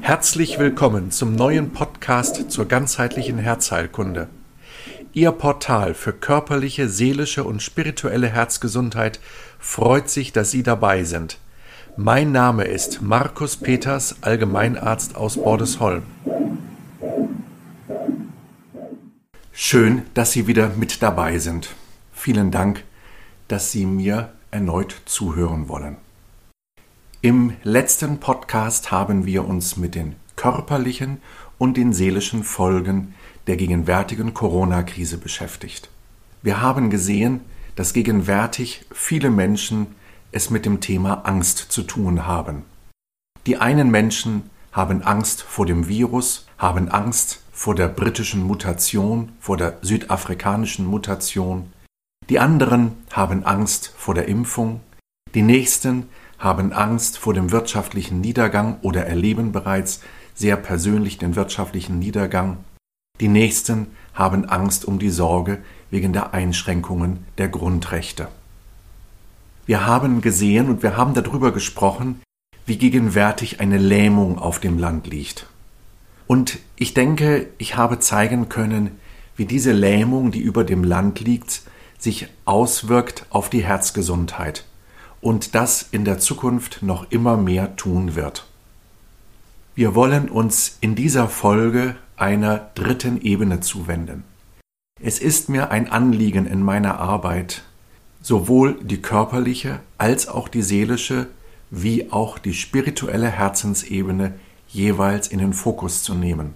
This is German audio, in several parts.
Herzlich willkommen zum neuen Podcast zur ganzheitlichen Herzheilkunde. Ihr Portal für körperliche, seelische und spirituelle Herzgesundheit freut sich, dass Sie dabei sind. Mein Name ist Markus Peters, Allgemeinarzt aus Bordesholm. Schön, dass Sie wieder mit dabei sind. Vielen Dank, dass Sie mir erneut zuhören wollen. Im letzten Podcast haben wir uns mit den körperlichen und den seelischen Folgen der gegenwärtigen Corona-Krise beschäftigt. Wir haben gesehen, dass gegenwärtig viele Menschen es mit dem Thema Angst zu tun haben. Die einen Menschen haben Angst vor dem Virus, haben Angst vor der britischen Mutation, vor der südafrikanischen Mutation. Die anderen haben Angst vor der Impfung. Die nächsten haben Angst vor dem wirtschaftlichen Niedergang oder erleben bereits sehr persönlich den wirtschaftlichen Niedergang. Die nächsten haben Angst um die Sorge wegen der Einschränkungen der Grundrechte. Wir haben gesehen und wir haben darüber gesprochen, wie gegenwärtig eine Lähmung auf dem Land liegt. Und ich denke, ich habe zeigen können, wie diese Lähmung, die über dem Land liegt, sich auswirkt auf die Herzgesundheit und das in der Zukunft noch immer mehr tun wird. Wir wollen uns in dieser Folge einer dritten Ebene zuwenden. Es ist mir ein Anliegen in meiner Arbeit, sowohl die körperliche als auch die seelische wie auch die spirituelle Herzensebene jeweils in den Fokus zu nehmen.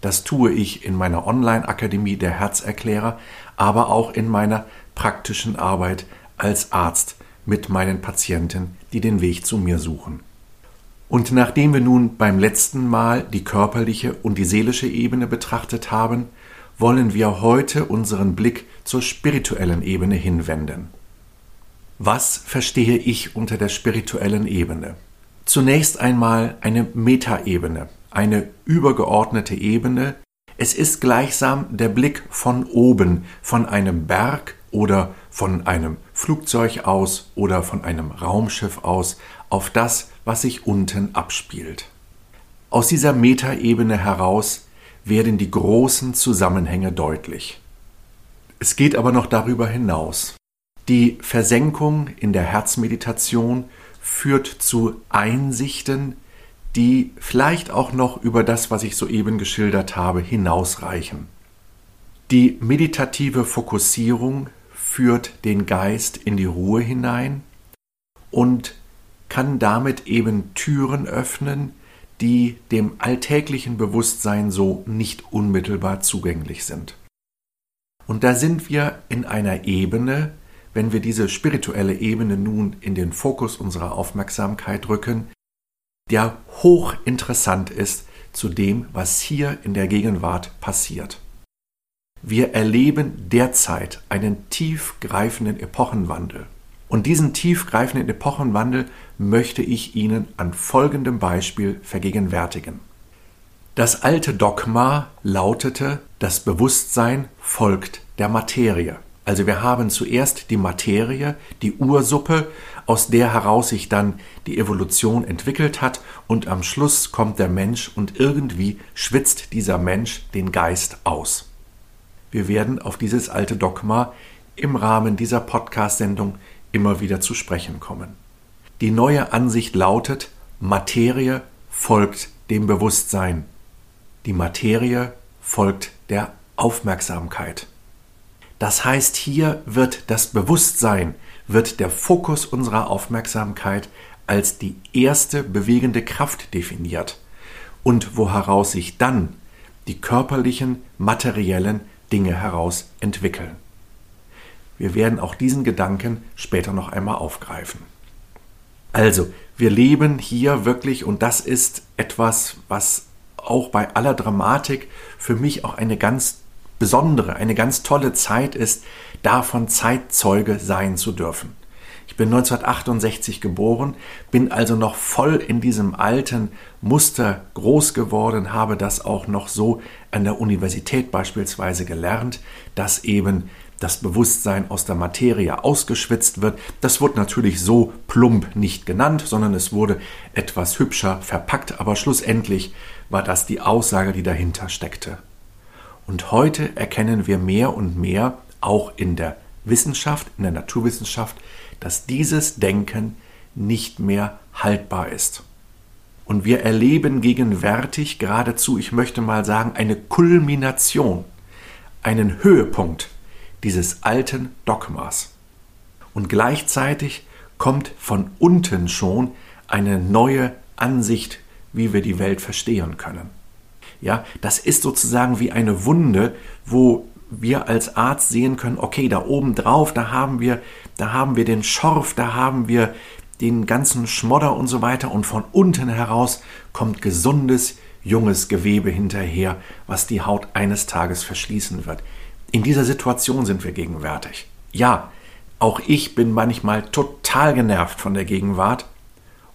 Das tue ich in meiner Online-Akademie der Herzerklärer, aber auch in meiner praktischen Arbeit als Arzt mit meinen Patienten, die den Weg zu mir suchen. Und nachdem wir nun beim letzten Mal die körperliche und die seelische Ebene betrachtet haben, wollen wir heute unseren Blick zur spirituellen Ebene hinwenden. Was verstehe ich unter der spirituellen Ebene? Zunächst einmal eine Metaebene, eine übergeordnete Ebene. Es ist gleichsam der Blick von oben, von einem Berg oder von einem Flugzeug aus oder von einem Raumschiff aus auf das, was sich unten abspielt. Aus dieser Metaebene heraus werden die großen Zusammenhänge deutlich. Es geht aber noch darüber hinaus. Die Versenkung in der Herzmeditation führt zu Einsichten, die vielleicht auch noch über das, was ich soeben geschildert habe, hinausreichen. Die meditative Fokussierung führt den Geist in die Ruhe hinein und kann damit eben Türen öffnen, die dem alltäglichen Bewusstsein so nicht unmittelbar zugänglich sind. Und da sind wir in einer Ebene, wenn wir diese spirituelle Ebene nun in den Fokus unserer Aufmerksamkeit rücken, der hochinteressant ist zu dem, was hier in der Gegenwart passiert. Wir erleben derzeit einen tiefgreifenden Epochenwandel. Und diesen tiefgreifenden Epochenwandel möchte ich Ihnen an folgendem Beispiel vergegenwärtigen. Das alte Dogma lautete, das Bewusstsein folgt der Materie. Also wir haben zuerst die Materie, die Ursuppe, aus der heraus sich dann die Evolution entwickelt hat und am Schluss kommt der Mensch und irgendwie schwitzt dieser Mensch den Geist aus. Wir werden auf dieses alte Dogma im Rahmen dieser Podcast-Sendung immer wieder zu sprechen kommen. Die neue Ansicht lautet, Materie folgt dem Bewusstsein. Die Materie folgt der Aufmerksamkeit. Das heißt, hier wird das Bewusstsein, wird der Fokus unserer Aufmerksamkeit als die erste bewegende Kraft definiert und wo heraus sich dann die körperlichen, materiellen Dinge heraus entwickeln. Wir werden auch diesen Gedanken später noch einmal aufgreifen. Also, wir leben hier wirklich, und das ist etwas, was auch bei aller Dramatik für mich auch eine ganz besondere, eine ganz tolle Zeit ist, davon Zeitzeuge sein zu dürfen. Ich bin 1968 geboren, bin also noch voll in diesem alten Muster groß geworden, habe das auch noch so an der Universität beispielsweise gelernt, dass eben das Bewusstsein aus der Materie ausgeschwitzt wird. Das wird natürlich so plump nicht genannt, sondern es wurde etwas hübscher verpackt, aber schlussendlich war das die Aussage, die dahinter steckte. Und heute erkennen wir mehr und mehr, auch in der Wissenschaft, in der Naturwissenschaft, dass dieses Denken nicht mehr haltbar ist. Und wir erleben gegenwärtig geradezu, ich möchte mal sagen, eine Kulmination, einen Höhepunkt dieses alten Dogmas. Und gleichzeitig kommt von unten schon eine neue Ansicht, wie wir die Welt verstehen können. Ja, das ist sozusagen wie eine Wunde, wo wir als Arzt sehen können, okay, da oben drauf, da haben wir, da haben wir den Schorf, da haben wir den ganzen Schmodder und so weiter und von unten heraus kommt gesundes, junges Gewebe hinterher, was die Haut eines Tages verschließen wird. In dieser Situation sind wir gegenwärtig. Ja, auch ich bin manchmal total genervt von der Gegenwart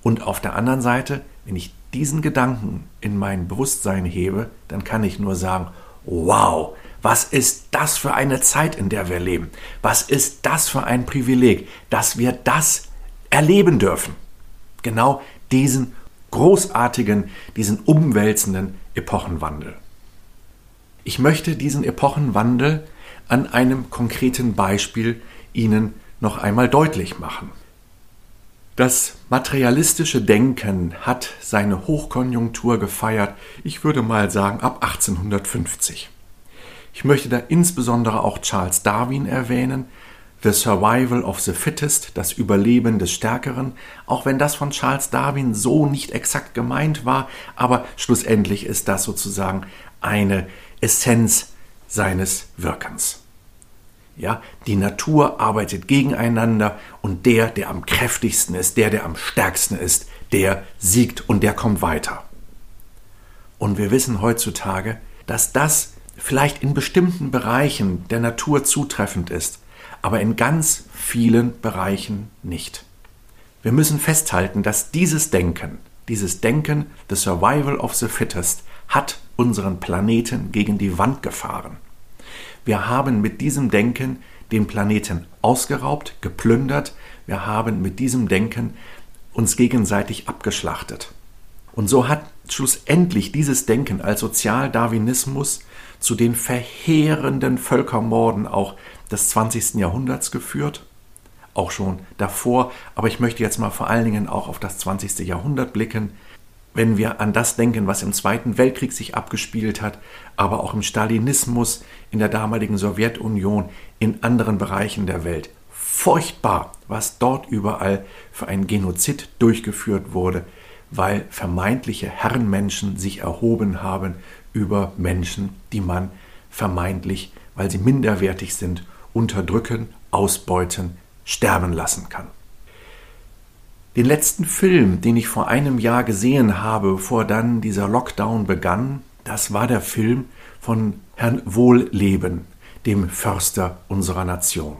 und auf der anderen Seite, wenn ich diesen Gedanken in mein Bewusstsein hebe, dann kann ich nur sagen, wow, was ist das für eine Zeit, in der wir leben? Was ist das für ein Privileg, dass wir das erleben dürfen? Genau diesen großartigen, diesen umwälzenden Epochenwandel. Ich möchte diesen Epochenwandel an einem konkreten Beispiel Ihnen noch einmal deutlich machen. Das materialistische Denken hat seine Hochkonjunktur gefeiert, ich würde mal sagen ab 1850. Ich möchte da insbesondere auch Charles Darwin erwähnen, The Survival of the Fittest, das Überleben des Stärkeren, auch wenn das von Charles Darwin so nicht exakt gemeint war, aber schlussendlich ist das sozusagen eine Essenz seines Wirkens. Ja, die Natur arbeitet gegeneinander und der, der am kräftigsten ist, der, der am stärksten ist, der siegt und der kommt weiter. Und wir wissen heutzutage, dass das vielleicht in bestimmten Bereichen der Natur zutreffend ist, aber in ganz vielen Bereichen nicht. Wir müssen festhalten, dass dieses Denken, dieses Denken, the survival of the fittest, hat unseren Planeten gegen die Wand gefahren. Wir haben mit diesem Denken den Planeten ausgeraubt, geplündert, wir haben mit diesem Denken uns gegenseitig abgeschlachtet. Und so hat schlussendlich dieses Denken als Sozialdarwinismus zu den verheerenden Völkermorden auch des 20. Jahrhunderts geführt, auch schon davor, aber ich möchte jetzt mal vor allen Dingen auch auf das 20. Jahrhundert blicken, wenn wir an das denken, was im Zweiten Weltkrieg sich abgespielt hat, aber auch im Stalinismus, in der damaligen Sowjetunion, in anderen Bereichen der Welt. Furchtbar, was dort überall für ein Genozid durchgeführt wurde, weil vermeintliche Herrenmenschen sich erhoben haben über Menschen, die man vermeintlich, weil sie minderwertig sind, unterdrücken, ausbeuten, sterben lassen kann. Den letzten Film, den ich vor einem Jahr gesehen habe, bevor dann dieser Lockdown begann, das war der Film von Herrn Wohlleben, dem Förster unserer Nation.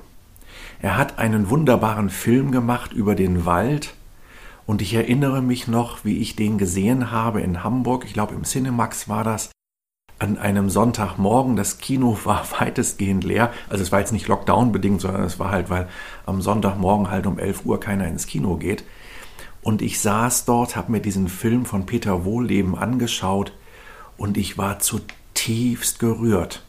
Er hat einen wunderbaren Film gemacht über den Wald und ich erinnere mich noch, wie ich den gesehen habe in Hamburg, ich glaube im Cinemax war das, an einem Sonntagmorgen. Das Kino war weitestgehend leer. Also es war jetzt nicht Lockdown bedingt, sondern es war halt, weil am Sonntagmorgen halt um 11 Uhr keiner ins Kino geht. Und ich saß dort, habe mir diesen Film von Peter Wohlleben angeschaut und ich war zutiefst gerührt.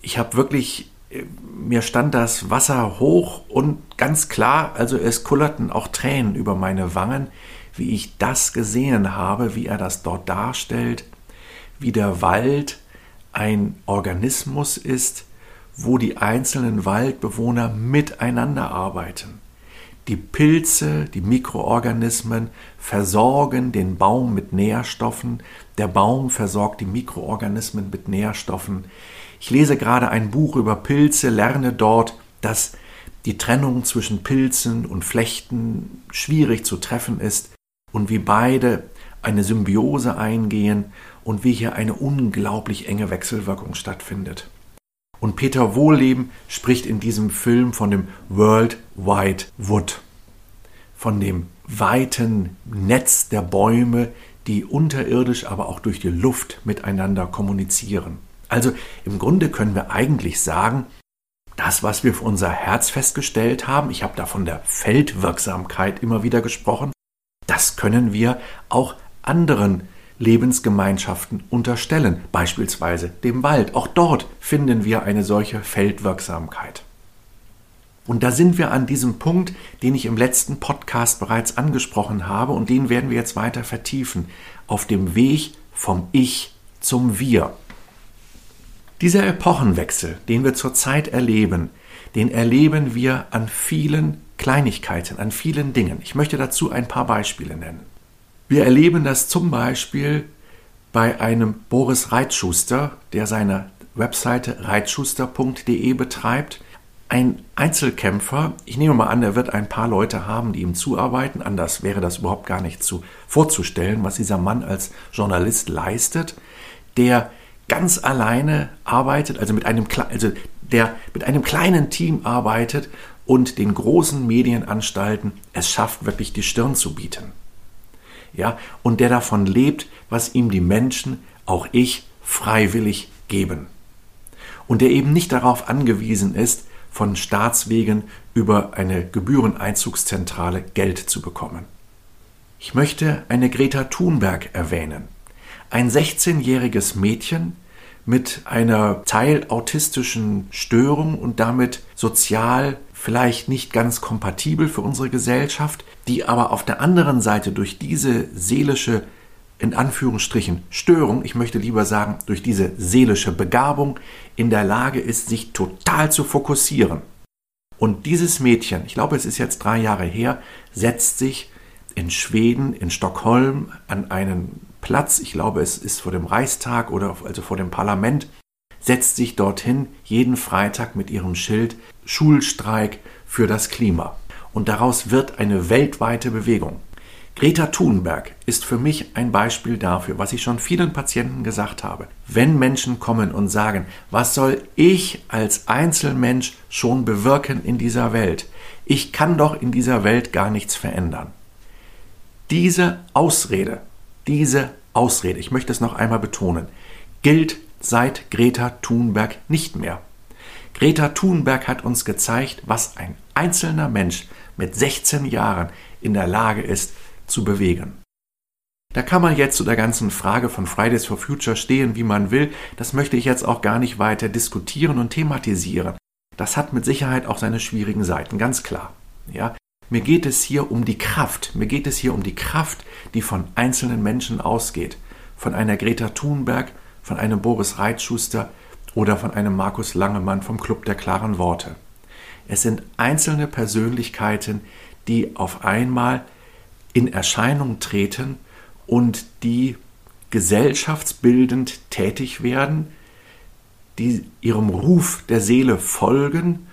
Ich habe wirklich, äh, mir stand das Wasser hoch und ganz klar, also es kullerten auch Tränen über meine Wangen, wie ich das gesehen habe, wie er das dort darstellt, wie der Wald ein Organismus ist, wo die einzelnen Waldbewohner miteinander arbeiten. Die Pilze, die Mikroorganismen versorgen den Baum mit Nährstoffen, der Baum versorgt die Mikroorganismen mit Nährstoffen. Ich lese gerade ein Buch über Pilze, lerne dort, dass die Trennung zwischen Pilzen und Flechten schwierig zu treffen ist und wie beide eine Symbiose eingehen und wie hier eine unglaublich enge Wechselwirkung stattfindet. Und Peter Wohlleben spricht in diesem Film von dem World Wide Wood, von dem weiten Netz der Bäume, die unterirdisch, aber auch durch die Luft miteinander kommunizieren. Also im Grunde können wir eigentlich sagen, das, was wir für unser Herz festgestellt haben, ich habe da von der Feldwirksamkeit immer wieder gesprochen, das können wir auch anderen Lebensgemeinschaften unterstellen, beispielsweise dem Wald. Auch dort finden wir eine solche Feldwirksamkeit. Und da sind wir an diesem Punkt, den ich im letzten Podcast bereits angesprochen habe und den werden wir jetzt weiter vertiefen, auf dem Weg vom Ich zum Wir. Dieser Epochenwechsel, den wir zurzeit erleben, den erleben wir an vielen Kleinigkeiten, an vielen Dingen. Ich möchte dazu ein paar Beispiele nennen. Wir erleben das zum Beispiel bei einem Boris Reitschuster, der seine Webseite reitschuster.de betreibt. Ein Einzelkämpfer, ich nehme mal an, er wird ein paar Leute haben, die ihm zuarbeiten, anders wäre das überhaupt gar nicht zu, vorzustellen, was dieser Mann als Journalist leistet, der ganz alleine arbeitet, also mit einem, also der mit einem kleinen Team arbeitet und den großen Medienanstalten es schafft, wirklich die Stirn zu bieten ja, und der davon lebt, was ihm die Menschen, auch ich, freiwillig geben. Und der eben nicht darauf angewiesen ist, von Staatswegen über eine Gebühreneinzugszentrale Geld zu bekommen. Ich möchte eine Greta Thunberg erwähnen. Ein 16-jähriges Mädchen mit einer teilautistischen Störung und damit sozial vielleicht nicht ganz kompatibel für unsere Gesellschaft, die aber auf der anderen Seite durch diese seelische, in Anführungsstrichen, Störung, ich möchte lieber sagen, durch diese seelische Begabung in der Lage ist, sich total zu fokussieren. Und dieses Mädchen, ich glaube, es ist jetzt drei Jahre her, setzt sich in Schweden, in Stockholm an einen Platz, ich glaube, es ist vor dem Reichstag oder also vor dem Parlament, setzt sich dorthin jeden Freitag mit ihrem Schild Schulstreik für das Klima. Und daraus wird eine weltweite Bewegung. Greta Thunberg ist für mich ein Beispiel dafür, was ich schon vielen Patienten gesagt habe. Wenn Menschen kommen und sagen, was soll ich als Einzelmensch schon bewirken in dieser Welt? Ich kann doch in dieser Welt gar nichts verändern. Diese Ausrede, diese Ausrede, ich möchte es noch einmal betonen, gilt seit Greta Thunberg nicht mehr. Greta Thunberg hat uns gezeigt, was ein einzelner Mensch mit 16 Jahren in der Lage ist zu bewegen. Da kann man jetzt zu der ganzen Frage von Fridays for Future stehen, wie man will. Das möchte ich jetzt auch gar nicht weiter diskutieren und thematisieren. Das hat mit Sicherheit auch seine schwierigen Seiten, ganz klar. Ja, mir geht es hier um die Kraft. Mir geht es hier um die Kraft, die von einzelnen Menschen ausgeht. Von einer Greta Thunberg, von einem Boris Reitschuster, oder von einem Markus Langemann vom Club der klaren Worte. Es sind einzelne Persönlichkeiten, die auf einmal in Erscheinung treten und die gesellschaftsbildend tätig werden, die ihrem Ruf der Seele folgen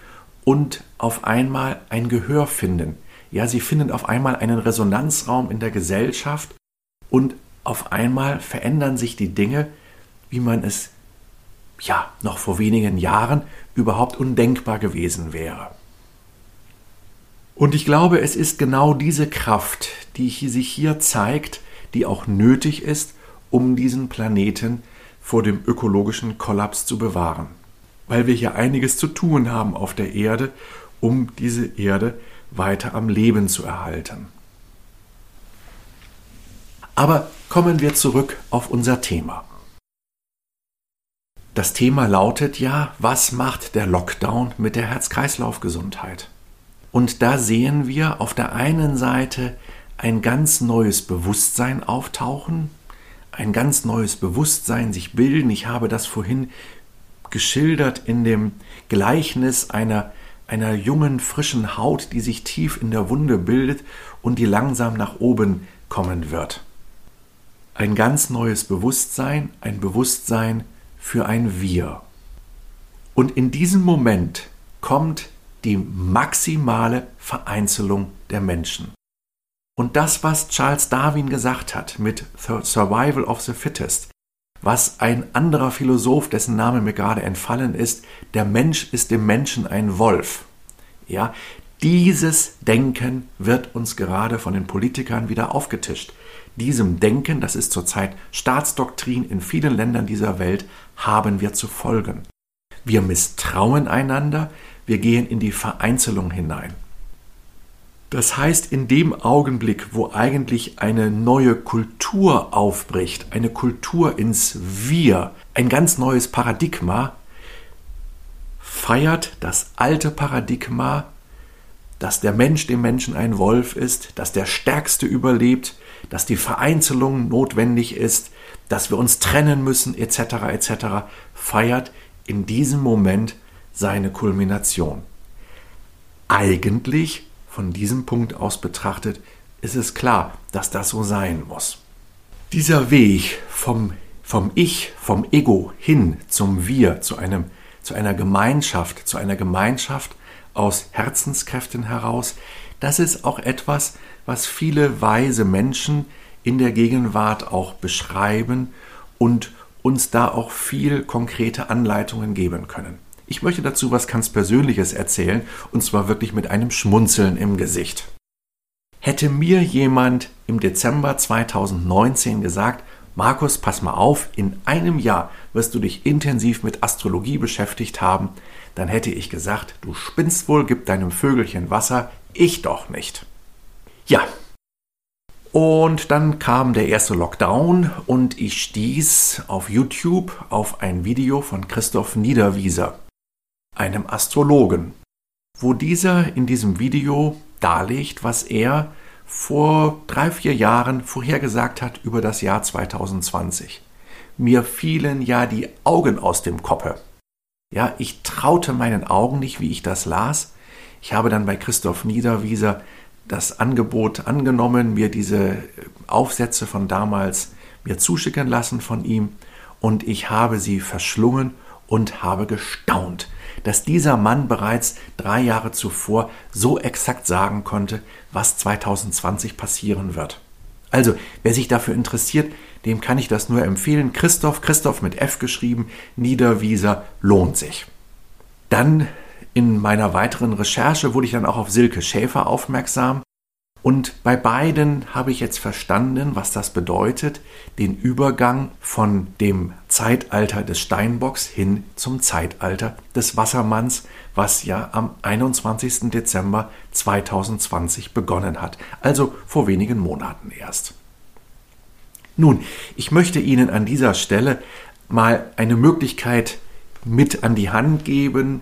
und auf einmal ein Gehör finden. Ja, sie finden auf einmal einen Resonanzraum in der Gesellschaft und auf einmal verändern sich die Dinge, wie man es ja, noch vor wenigen Jahren überhaupt undenkbar gewesen wäre. Und ich glaube, es ist genau diese Kraft, die sich hier zeigt, die auch nötig ist, um diesen Planeten vor dem ökologischen Kollaps zu bewahren. Weil wir hier einiges zu tun haben auf der Erde, um diese Erde weiter am Leben zu erhalten. Aber kommen wir zurück auf unser Thema. Das Thema lautet ja, was macht der Lockdown mit der Herz-Kreislauf-Gesundheit? Und da sehen wir auf der einen Seite ein ganz neues Bewusstsein auftauchen, ein ganz neues Bewusstsein sich bilden. Ich habe das vorhin geschildert in dem Gleichnis einer, einer jungen, frischen Haut, die sich tief in der Wunde bildet und die langsam nach oben kommen wird. Ein ganz neues Bewusstsein, ein Bewusstsein für ein Wir. Und in diesem Moment kommt die maximale Vereinzelung der Menschen. Und das, was Charles Darwin gesagt hat mit The Survival of the Fittest, was ein anderer Philosoph, dessen Name mir gerade entfallen ist, der Mensch ist dem Menschen ein Wolf. Ja, dieses Denken wird uns gerade von den Politikern wieder aufgetischt. Diesem Denken, das ist zurzeit Staatsdoktrin in vielen Ländern dieser Welt, haben wir zu folgen. Wir misstrauen einander, wir gehen in die Vereinzelung hinein. Das heißt, in dem Augenblick, wo eigentlich eine neue Kultur aufbricht, eine Kultur ins Wir, ein ganz neues Paradigma, feiert das alte Paradigma, dass der Mensch dem Menschen ein Wolf ist, dass der Stärkste überlebt, dass die Vereinzelung notwendig ist, dass wir uns trennen müssen, etc., etc., feiert in diesem Moment seine Kulmination. Eigentlich, von diesem Punkt aus betrachtet, ist es klar, dass das so sein muss. Dieser Weg vom, vom Ich, vom Ego hin zum Wir, zu, einem, zu einer Gemeinschaft, zu einer Gemeinschaft aus Herzenskräften heraus, das ist auch etwas, was viele weise Menschen in der Gegenwart auch beschreiben und uns da auch viel konkrete Anleitungen geben können. Ich möchte dazu was ganz Persönliches erzählen, und zwar wirklich mit einem Schmunzeln im Gesicht. Hätte mir jemand im Dezember 2019 gesagt, Markus, pass mal auf, in einem Jahr wirst du dich intensiv mit Astrologie beschäftigt haben, dann hätte ich gesagt, du spinnst wohl, gib deinem Vögelchen Wasser, ich doch nicht. Und dann kam der erste Lockdown und ich stieß auf YouTube auf ein Video von Christoph Niederwieser einem Astrologen, wo dieser in diesem Video darlegt, was er vor drei, vier Jahren vorhergesagt hat über das Jahr 2020. Mir fielen ja die Augen aus dem Koppe. Ja, ich traute meinen Augen nicht, wie ich das las. Ich habe dann bei Christoph Niederwieser das Angebot angenommen, mir diese Aufsätze von damals mir zuschicken lassen von ihm und ich habe sie verschlungen und habe gestaunt, dass dieser Mann bereits drei Jahre zuvor so exakt sagen konnte, was 2020 passieren wird. Also, wer sich dafür interessiert, dem kann ich das nur empfehlen. Christoph, Christoph mit F geschrieben, Niederwieser lohnt sich. Dann in meiner weiteren Recherche wurde ich dann auch auf Silke Schäfer aufmerksam, und bei beiden habe ich jetzt verstanden, was das bedeutet, den Übergang von dem Zeitalter des Steinbocks hin zum Zeitalter des Wassermanns, was ja am 21. Dezember 2020 begonnen hat, also vor wenigen Monaten erst. Nun, ich möchte Ihnen an dieser Stelle mal eine Möglichkeit mit an die Hand geben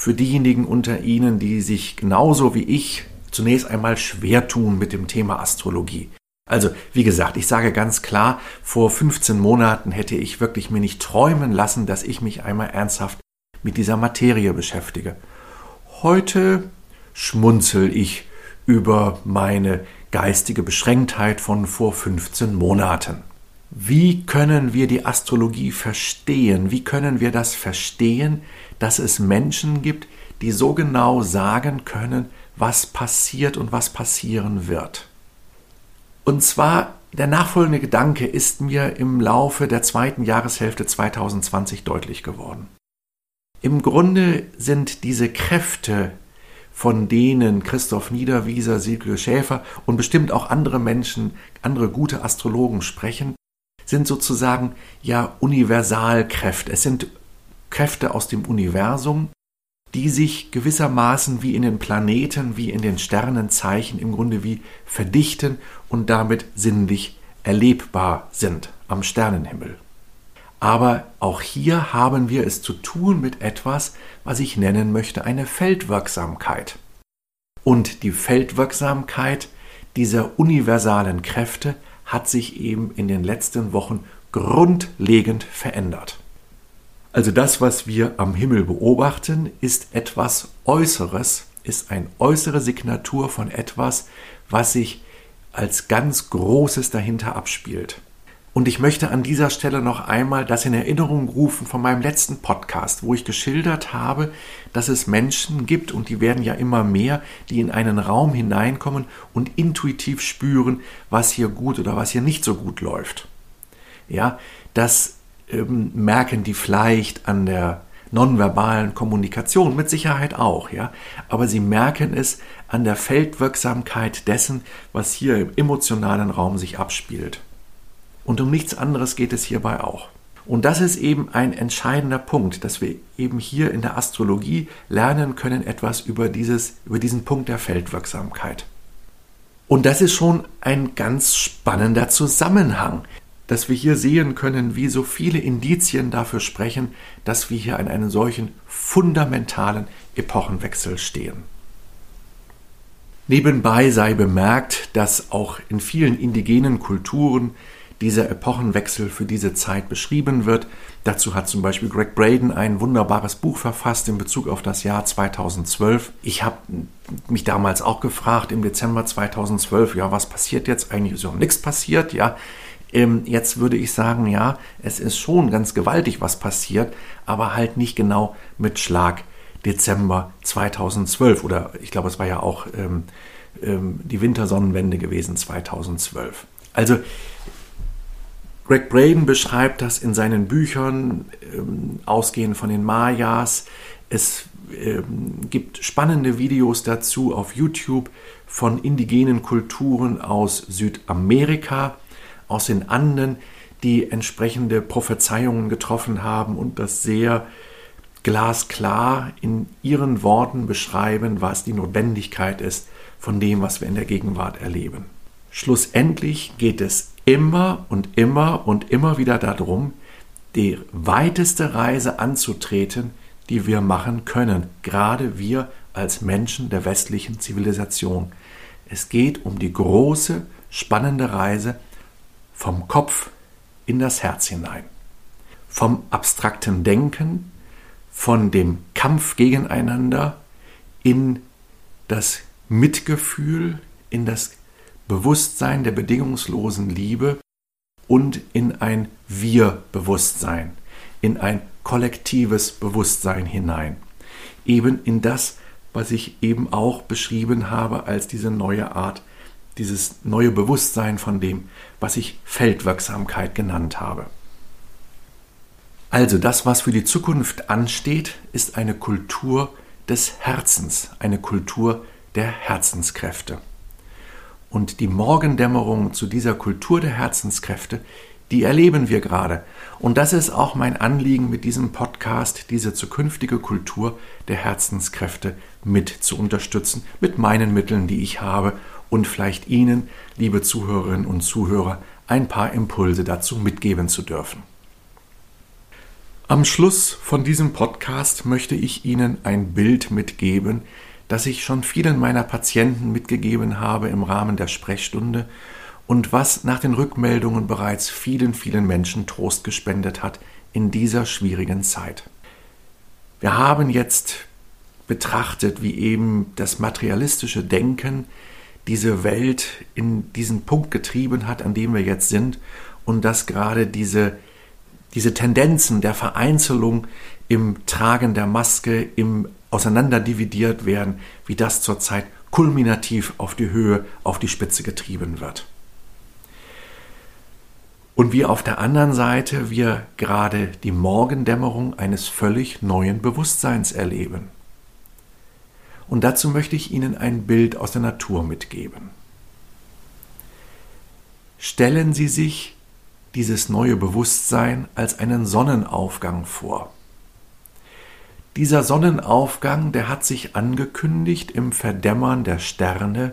für diejenigen unter Ihnen, die sich genauso wie ich zunächst einmal schwer tun mit dem Thema Astrologie. Also, wie gesagt, ich sage ganz klar, vor 15 Monaten hätte ich wirklich mir nicht träumen lassen, dass ich mich einmal ernsthaft mit dieser Materie beschäftige. Heute schmunzel ich über meine geistige Beschränktheit von vor 15 Monaten. Wie können wir die Astrologie verstehen? Wie können wir das verstehen, dass es Menschen gibt, die so genau sagen können, was passiert und was passieren wird. Und zwar der nachfolgende Gedanke ist mir im Laufe der zweiten Jahreshälfte 2020 deutlich geworden. Im Grunde sind diese Kräfte, von denen Christoph Niederwieser, Silke Schäfer und bestimmt auch andere Menschen, andere gute Astrologen sprechen, sind sozusagen ja Universalkräfte. Es sind Kräfte aus dem Universum, die sich gewissermaßen wie in den Planeten, wie in den Sternenzeichen im Grunde wie verdichten und damit sinnlich erlebbar sind am Sternenhimmel. Aber auch hier haben wir es zu tun mit etwas, was ich nennen möchte eine Feldwirksamkeit. Und die Feldwirksamkeit dieser universalen Kräfte hat sich eben in den letzten Wochen grundlegend verändert. Also das, was wir am Himmel beobachten, ist etwas Äußeres, ist eine äußere Signatur von etwas, was sich als ganz Großes dahinter abspielt. Und ich möchte an dieser Stelle noch einmal das in Erinnerung rufen von meinem letzten Podcast, wo ich geschildert habe, dass es Menschen gibt, und die werden ja immer mehr, die in einen Raum hineinkommen und intuitiv spüren, was hier gut oder was hier nicht so gut läuft. Ja, dass ähm, merken die vielleicht an der nonverbalen Kommunikation mit Sicherheit auch, ja, aber sie merken es an der Feldwirksamkeit dessen, was hier im emotionalen Raum sich abspielt. Und um nichts anderes geht es hierbei auch. Und das ist eben ein entscheidender Punkt, dass wir eben hier in der Astrologie lernen können etwas über, dieses, über diesen Punkt der Feldwirksamkeit. Und das ist schon ein ganz spannender Zusammenhang, dass wir hier sehen können, wie so viele Indizien dafür sprechen, dass wir hier an einem solchen fundamentalen Epochenwechsel stehen. Nebenbei sei bemerkt, dass auch in vielen indigenen Kulturen dieser Epochenwechsel für diese Zeit beschrieben wird. Dazu hat zum Beispiel Greg Braden ein wunderbares Buch verfasst in Bezug auf das Jahr 2012. Ich habe mich damals auch gefragt im Dezember 2012, ja, was passiert jetzt? Eigentlich ist ja nichts passiert, ja. Ähm, jetzt würde ich sagen, ja, es ist schon ganz gewaltig, was passiert, aber halt nicht genau mit Schlag Dezember 2012 oder ich glaube, es war ja auch ähm, ähm, die Wintersonnenwende gewesen 2012. Also Greg Braden beschreibt das in seinen Büchern, ähm, ausgehend von den Mayas. Es ähm, gibt spannende Videos dazu auf YouTube von indigenen Kulturen aus Südamerika, aus den Anden, die entsprechende Prophezeiungen getroffen haben und das sehr glasklar in ihren Worten beschreiben, was die Notwendigkeit ist von dem, was wir in der Gegenwart erleben. Schlussendlich geht es immer und immer und immer wieder darum, die weiteste Reise anzutreten, die wir machen können, gerade wir als Menschen der westlichen Zivilisation. Es geht um die große, spannende Reise vom Kopf in das Herz hinein. Vom abstrakten Denken, von dem Kampf gegeneinander in das Mitgefühl, in das Bewusstsein der bedingungslosen Liebe und in ein Wir-Bewusstsein, in ein kollektives Bewusstsein hinein. Eben in das, was ich eben auch beschrieben habe als diese neue Art, dieses neue Bewusstsein von dem, was ich Feldwirksamkeit genannt habe. Also das, was für die Zukunft ansteht, ist eine Kultur des Herzens, eine Kultur der Herzenskräfte. Und die Morgendämmerung zu dieser Kultur der Herzenskräfte, die erleben wir gerade. Und das ist auch mein Anliegen mit diesem Podcast, diese zukünftige Kultur der Herzenskräfte mit zu unterstützen, mit meinen Mitteln, die ich habe und vielleicht Ihnen, liebe Zuhörerinnen und Zuhörer, ein paar Impulse dazu mitgeben zu dürfen. Am Schluss von diesem Podcast möchte ich Ihnen ein Bild mitgeben, das ich schon vielen meiner Patienten mitgegeben habe im Rahmen der Sprechstunde und was nach den Rückmeldungen bereits vielen, vielen Menschen Trost gespendet hat in dieser schwierigen Zeit. Wir haben jetzt betrachtet, wie eben das materialistische Denken diese Welt in diesen Punkt getrieben hat, an dem wir jetzt sind, und dass gerade diese, diese Tendenzen der Vereinzelung im Tragen der Maske, im auseinanderdividiert werden, wie das zurzeit kulminativ auf die Höhe, auf die Spitze getrieben wird. Und wie auf der anderen Seite wir gerade die Morgendämmerung eines völlig neuen Bewusstseins erleben. Und dazu möchte ich Ihnen ein Bild aus der Natur mitgeben. Stellen Sie sich dieses neue Bewusstsein als einen Sonnenaufgang vor. Dieser Sonnenaufgang, der hat sich angekündigt im Verdämmern der Sterne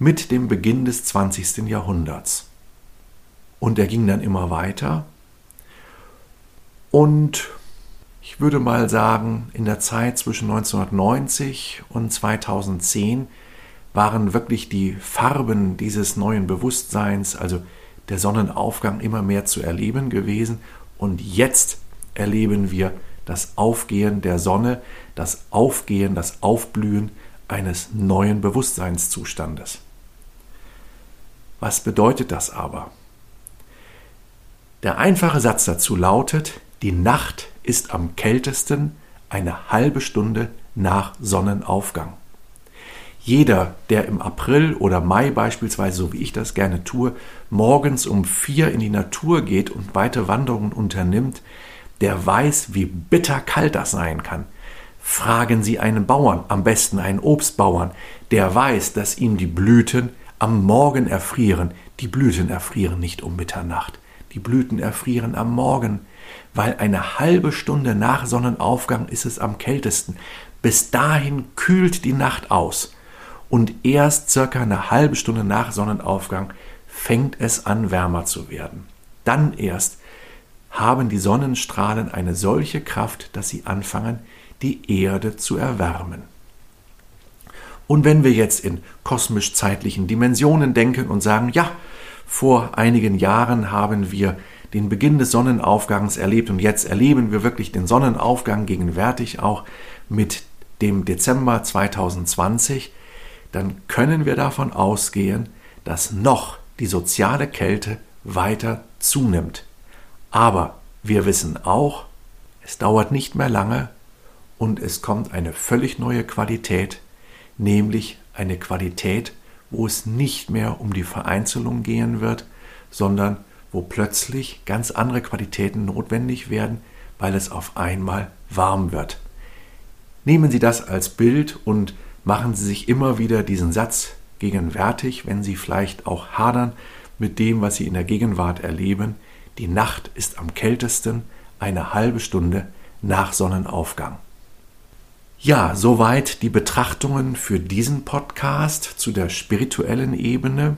mit dem Beginn des 20. Jahrhunderts. Und er ging dann immer weiter. Und ich würde mal sagen, in der Zeit zwischen 1990 und 2010 waren wirklich die Farben dieses neuen Bewusstseins, also der Sonnenaufgang, immer mehr zu erleben gewesen. Und jetzt erleben wir das Aufgehen der Sonne, das Aufgehen, das Aufblühen eines neuen Bewusstseinszustandes. Was bedeutet das aber? Der einfache Satz dazu lautet, die Nacht ist am kältesten eine halbe Stunde nach Sonnenaufgang. Jeder, der im April oder Mai beispielsweise, so wie ich das gerne tue, morgens um vier in die Natur geht und weite Wanderungen unternimmt, der weiß, wie bitter kalt das sein kann. Fragen Sie einen Bauern, am besten einen Obstbauern, der weiß, dass ihm die Blüten am Morgen erfrieren. Die Blüten erfrieren nicht um Mitternacht. Die Blüten erfrieren am Morgen, weil eine halbe Stunde nach Sonnenaufgang ist es am kältesten. Bis dahin kühlt die Nacht aus und erst circa eine halbe Stunde nach Sonnenaufgang fängt es an wärmer zu werden. Dann erst haben die Sonnenstrahlen eine solche Kraft, dass sie anfangen, die Erde zu erwärmen. Und wenn wir jetzt in kosmisch-zeitlichen Dimensionen denken und sagen, ja, vor einigen Jahren haben wir den Beginn des Sonnenaufgangs erlebt und jetzt erleben wir wirklich den Sonnenaufgang gegenwärtig auch mit dem Dezember 2020, dann können wir davon ausgehen, dass noch die soziale Kälte weiter zunimmt. Aber wir wissen auch, es dauert nicht mehr lange und es kommt eine völlig neue Qualität, nämlich eine Qualität, wo es nicht mehr um die Vereinzelung gehen wird, sondern wo plötzlich ganz andere Qualitäten notwendig werden, weil es auf einmal warm wird. Nehmen Sie das als Bild und machen Sie sich immer wieder diesen Satz gegenwärtig, wenn Sie vielleicht auch hadern mit dem, was Sie in der Gegenwart erleben. Die Nacht ist am kältesten eine halbe Stunde nach Sonnenaufgang. Ja, soweit die Betrachtungen für diesen Podcast zu der spirituellen Ebene.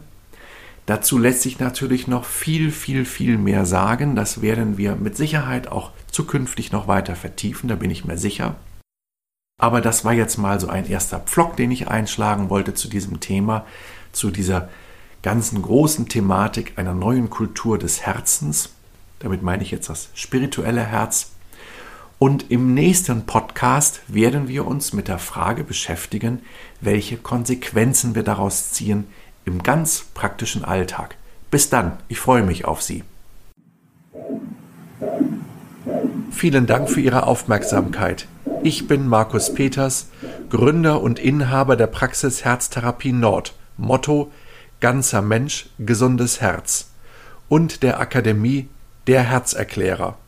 Dazu lässt sich natürlich noch viel, viel, viel mehr sagen. Das werden wir mit Sicherheit auch zukünftig noch weiter vertiefen, da bin ich mir sicher. Aber das war jetzt mal so ein erster Pflock, den ich einschlagen wollte zu diesem Thema, zu dieser ganzen großen Thematik einer neuen Kultur des Herzens. Damit meine ich jetzt das spirituelle Herz. Und im nächsten Podcast werden wir uns mit der Frage beschäftigen, welche Konsequenzen wir daraus ziehen im ganz praktischen Alltag. Bis dann, ich freue mich auf Sie. Vielen Dank für Ihre Aufmerksamkeit. Ich bin Markus Peters, Gründer und Inhaber der Praxis Herztherapie Nord. Motto Ganzer Mensch, gesundes Herz und der Akademie Der Herzerklärer.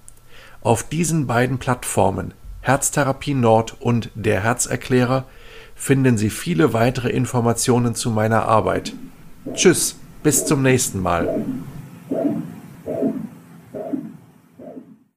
Auf diesen beiden Plattformen Herztherapie Nord und der Herzerklärer finden Sie viele weitere Informationen zu meiner Arbeit. Tschüss, bis zum nächsten Mal.